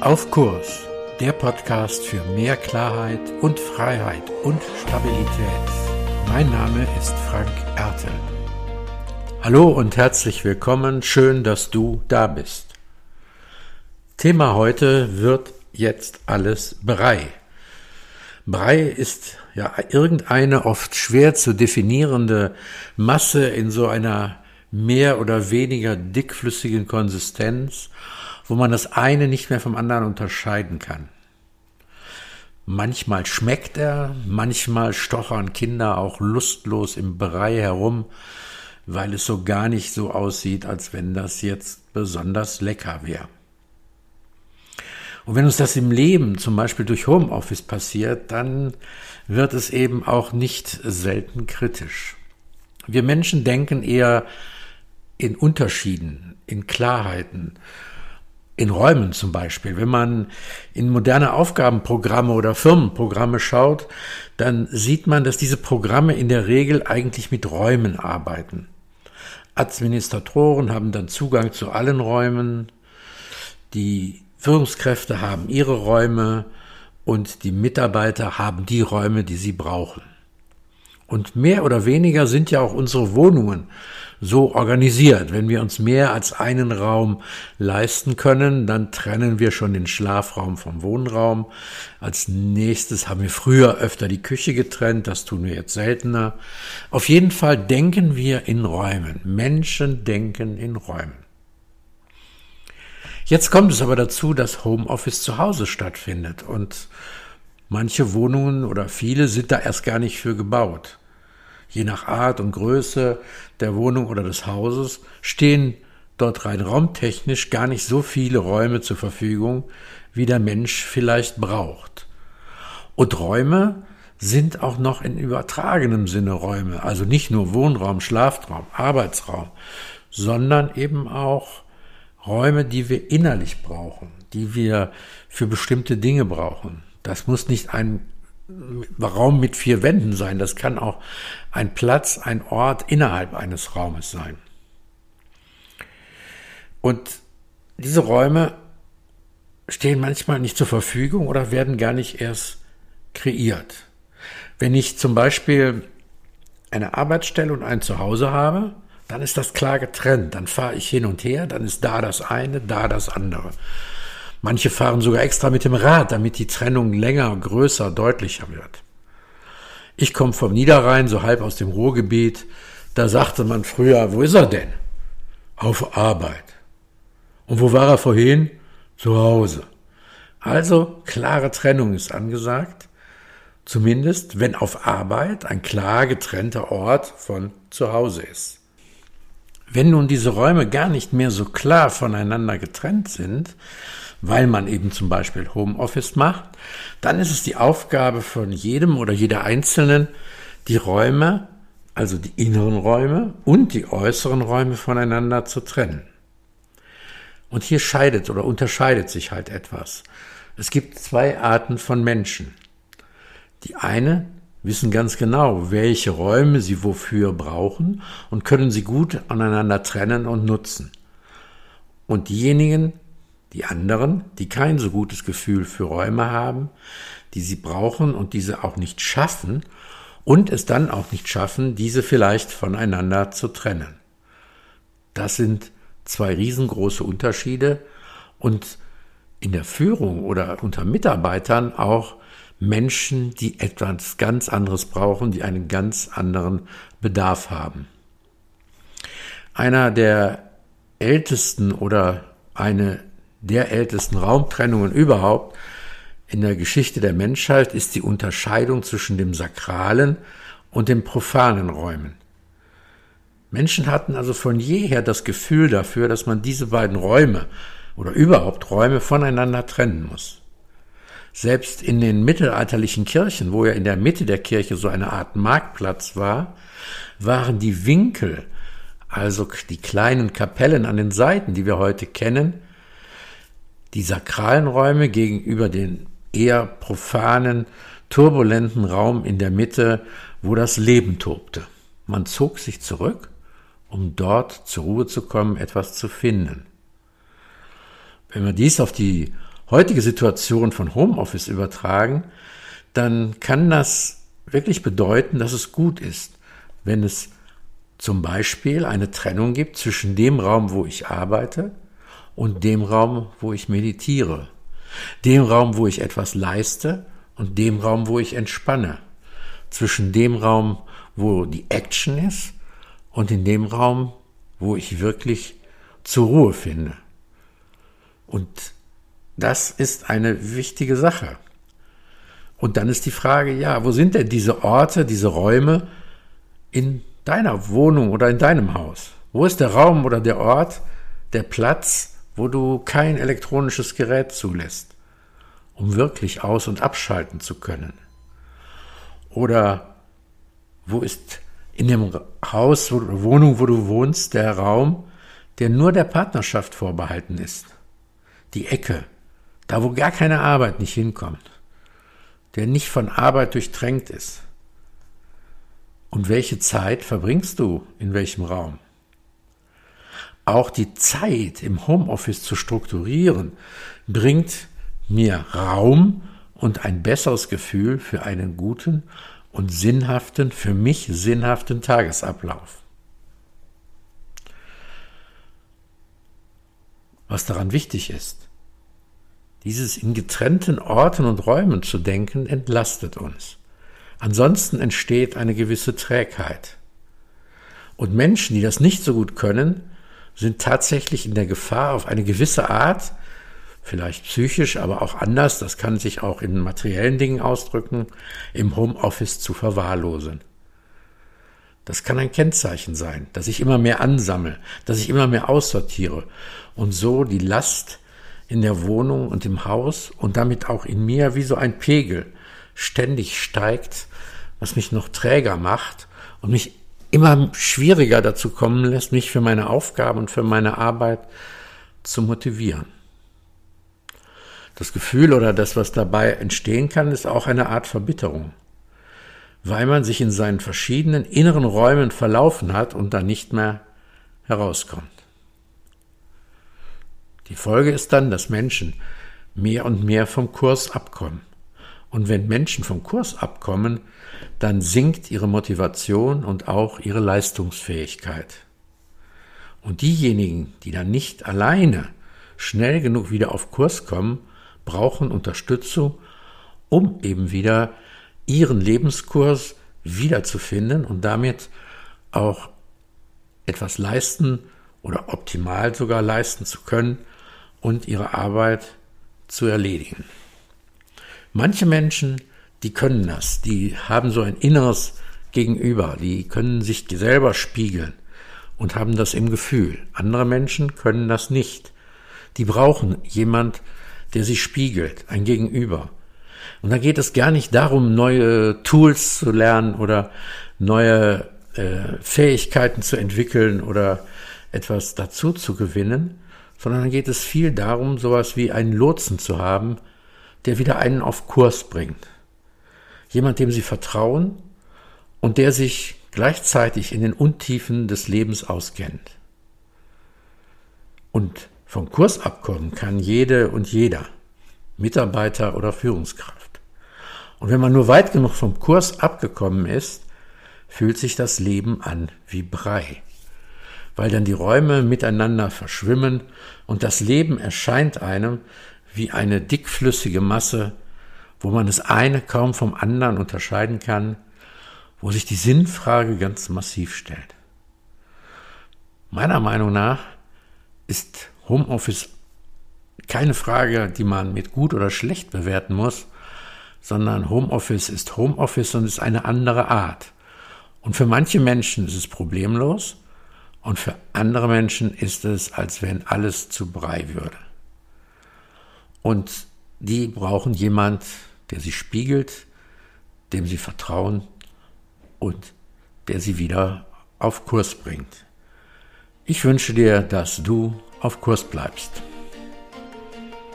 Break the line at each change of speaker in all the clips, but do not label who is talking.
Auf Kurs, der Podcast für mehr Klarheit und Freiheit und Stabilität. Mein Name ist Frank Ertel. Hallo und herzlich willkommen, schön, dass du da bist. Thema heute wird jetzt alles Brei. Brei ist ja irgendeine oft schwer zu definierende Masse in so einer mehr oder weniger dickflüssigen Konsistenz wo man das eine nicht mehr vom anderen unterscheiden kann. Manchmal schmeckt er, manchmal stochern Kinder auch lustlos im Brei herum, weil es so gar nicht so aussieht, als wenn das jetzt besonders lecker wäre. Und wenn uns das im Leben, zum Beispiel durch Homeoffice passiert, dann wird es eben auch nicht selten kritisch. Wir Menschen denken eher in Unterschieden, in Klarheiten in Räumen zum Beispiel. Wenn man in moderne Aufgabenprogramme oder Firmenprogramme schaut, dann sieht man, dass diese Programme in der Regel eigentlich mit Räumen arbeiten. Administratoren haben dann Zugang zu allen Räumen, die Führungskräfte haben ihre Räume und die Mitarbeiter haben die Räume, die sie brauchen. Und mehr oder weniger sind ja auch unsere Wohnungen so organisiert. Wenn wir uns mehr als einen Raum leisten können, dann trennen wir schon den Schlafraum vom Wohnraum. Als nächstes haben wir früher öfter die Küche getrennt, das tun wir jetzt seltener. Auf jeden Fall denken wir in Räumen. Menschen denken in Räumen. Jetzt kommt es aber dazu, dass Homeoffice zu Hause stattfindet und manche Wohnungen oder viele sind da erst gar nicht für gebaut je nach Art und Größe der Wohnung oder des Hauses, stehen dort rein raumtechnisch gar nicht so viele Räume zur Verfügung, wie der Mensch vielleicht braucht. Und Räume sind auch noch in übertragenem Sinne Räume, also nicht nur Wohnraum, Schlafraum, Arbeitsraum, sondern eben auch Räume, die wir innerlich brauchen, die wir für bestimmte Dinge brauchen. Das muss nicht ein Raum mit vier Wänden sein. Das kann auch ein Platz, ein Ort innerhalb eines Raumes sein. Und diese Räume stehen manchmal nicht zur Verfügung oder werden gar nicht erst kreiert. Wenn ich zum Beispiel eine Arbeitsstelle und ein Zuhause habe, dann ist das klar getrennt. Dann fahre ich hin und her, dann ist da das eine, da das andere. Manche fahren sogar extra mit dem Rad, damit die Trennung länger, größer, deutlicher wird. Ich komme vom Niederrhein, so halb aus dem Ruhrgebiet. Da sagte man früher, wo ist er denn? Auf Arbeit. Und wo war er vorhin? Zu Hause. Also klare Trennung ist angesagt. Zumindest, wenn auf Arbeit ein klar getrennter Ort von zu Hause ist. Wenn nun diese Räume gar nicht mehr so klar voneinander getrennt sind, weil man eben zum Beispiel Homeoffice macht, dann ist es die Aufgabe von jedem oder jeder Einzelnen, die Räume, also die inneren Räume und die äußeren Räume voneinander zu trennen. Und hier scheidet oder unterscheidet sich halt etwas. Es gibt zwei Arten von Menschen. Die eine wissen ganz genau, welche Räume sie wofür brauchen und können sie gut aneinander trennen und nutzen. Und diejenigen, die anderen, die kein so gutes Gefühl für Räume haben, die sie brauchen und diese auch nicht schaffen und es dann auch nicht schaffen, diese vielleicht voneinander zu trennen. Das sind zwei riesengroße Unterschiede und in der Führung oder unter Mitarbeitern auch Menschen, die etwas ganz anderes brauchen, die einen ganz anderen Bedarf haben. Einer der ältesten oder eine der ältesten Raumtrennungen überhaupt in der Geschichte der Menschheit ist die Unterscheidung zwischen dem sakralen und den profanen Räumen. Menschen hatten also von jeher das Gefühl dafür, dass man diese beiden Räume oder überhaupt Räume voneinander trennen muss. Selbst in den mittelalterlichen Kirchen, wo ja in der Mitte der Kirche so eine Art Marktplatz war, waren die Winkel, also die kleinen Kapellen an den Seiten, die wir heute kennen, die sakralen Räume gegenüber den eher profanen, turbulenten Raum in der Mitte, wo das Leben tobte. Man zog sich zurück, um dort zur Ruhe zu kommen, etwas zu finden. Wenn wir dies auf die heutige Situation von Homeoffice übertragen, dann kann das wirklich bedeuten, dass es gut ist, wenn es zum Beispiel eine Trennung gibt zwischen dem Raum, wo ich arbeite, und dem Raum, wo ich meditiere, dem Raum, wo ich etwas leiste und dem Raum, wo ich entspanne, zwischen dem Raum, wo die Action ist und in dem Raum, wo ich wirklich zur Ruhe finde. Und das ist eine wichtige Sache. Und dann ist die Frage, ja, wo sind denn diese Orte, diese Räume in deiner Wohnung oder in deinem Haus? Wo ist der Raum oder der Ort, der Platz, wo du kein elektronisches Gerät zulässt, um wirklich aus- und abschalten zu können? Oder wo ist in dem Haus oder Wohnung, wo du wohnst, der Raum, der nur der Partnerschaft vorbehalten ist? Die Ecke, da wo gar keine Arbeit nicht hinkommt der nicht von Arbeit durchtränkt ist. Und welche Zeit verbringst du in welchem Raum? Auch die Zeit im Homeoffice zu strukturieren, bringt mir Raum und ein besseres Gefühl für einen guten und sinnhaften, für mich sinnhaften Tagesablauf. Was daran wichtig ist, dieses in getrennten Orten und Räumen zu denken, entlastet uns. Ansonsten entsteht eine gewisse Trägheit. Und Menschen, die das nicht so gut können, sind tatsächlich in der Gefahr, auf eine gewisse Art, vielleicht psychisch, aber auch anders, das kann sich auch in materiellen Dingen ausdrücken, im Homeoffice zu verwahrlosen. Das kann ein Kennzeichen sein, dass ich immer mehr ansammle, dass ich immer mehr aussortiere und so die Last in der Wohnung und im Haus und damit auch in mir wie so ein Pegel ständig steigt, was mich noch träger macht und mich immer schwieriger dazu kommen lässt, mich für meine Aufgaben und für meine Arbeit zu motivieren. Das Gefühl oder das, was dabei entstehen kann, ist auch eine Art Verbitterung, weil man sich in seinen verschiedenen inneren Räumen verlaufen hat und da nicht mehr herauskommt. Die Folge ist dann, dass Menschen mehr und mehr vom Kurs abkommen. Und wenn Menschen vom Kurs abkommen, dann sinkt ihre Motivation und auch ihre Leistungsfähigkeit. Und diejenigen, die dann nicht alleine schnell genug wieder auf Kurs kommen, brauchen Unterstützung, um eben wieder ihren Lebenskurs wiederzufinden und damit auch etwas leisten oder optimal sogar leisten zu können, und ihre Arbeit zu erledigen. Manche Menschen, die können das, die haben so ein inneres Gegenüber, die können sich selber spiegeln und haben das im Gefühl. Andere Menschen können das nicht. Die brauchen jemand, der sie spiegelt, ein Gegenüber. Und da geht es gar nicht darum, neue Tools zu lernen oder neue äh, Fähigkeiten zu entwickeln oder etwas dazu zu gewinnen, sondern dann geht es viel darum, sowas wie einen Lotsen zu haben, der wieder einen auf Kurs bringt. Jemand, dem sie vertrauen und der sich gleichzeitig in den Untiefen des Lebens auskennt. Und vom Kurs abkommen kann jede und jeder, Mitarbeiter oder Führungskraft. Und wenn man nur weit genug vom Kurs abgekommen ist, fühlt sich das Leben an wie Brei weil dann die Räume miteinander verschwimmen und das Leben erscheint einem wie eine dickflüssige Masse, wo man das eine kaum vom anderen unterscheiden kann, wo sich die Sinnfrage ganz massiv stellt. Meiner Meinung nach ist Homeoffice keine Frage, die man mit gut oder schlecht bewerten muss, sondern Homeoffice ist Homeoffice und ist eine andere Art. Und für manche Menschen ist es problemlos und für andere Menschen ist es, als wenn alles zu Brei würde. Und die brauchen jemand, der sie spiegelt, dem sie vertrauen und der sie wieder auf Kurs bringt. Ich wünsche dir, dass du auf Kurs bleibst.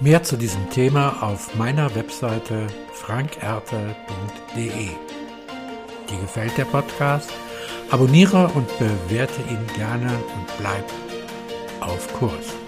Mehr zu diesem Thema auf meiner Webseite frankerte.de. Dir gefällt der Podcast? Abonniere und bewerte ihn gerne und bleib auf Kurs.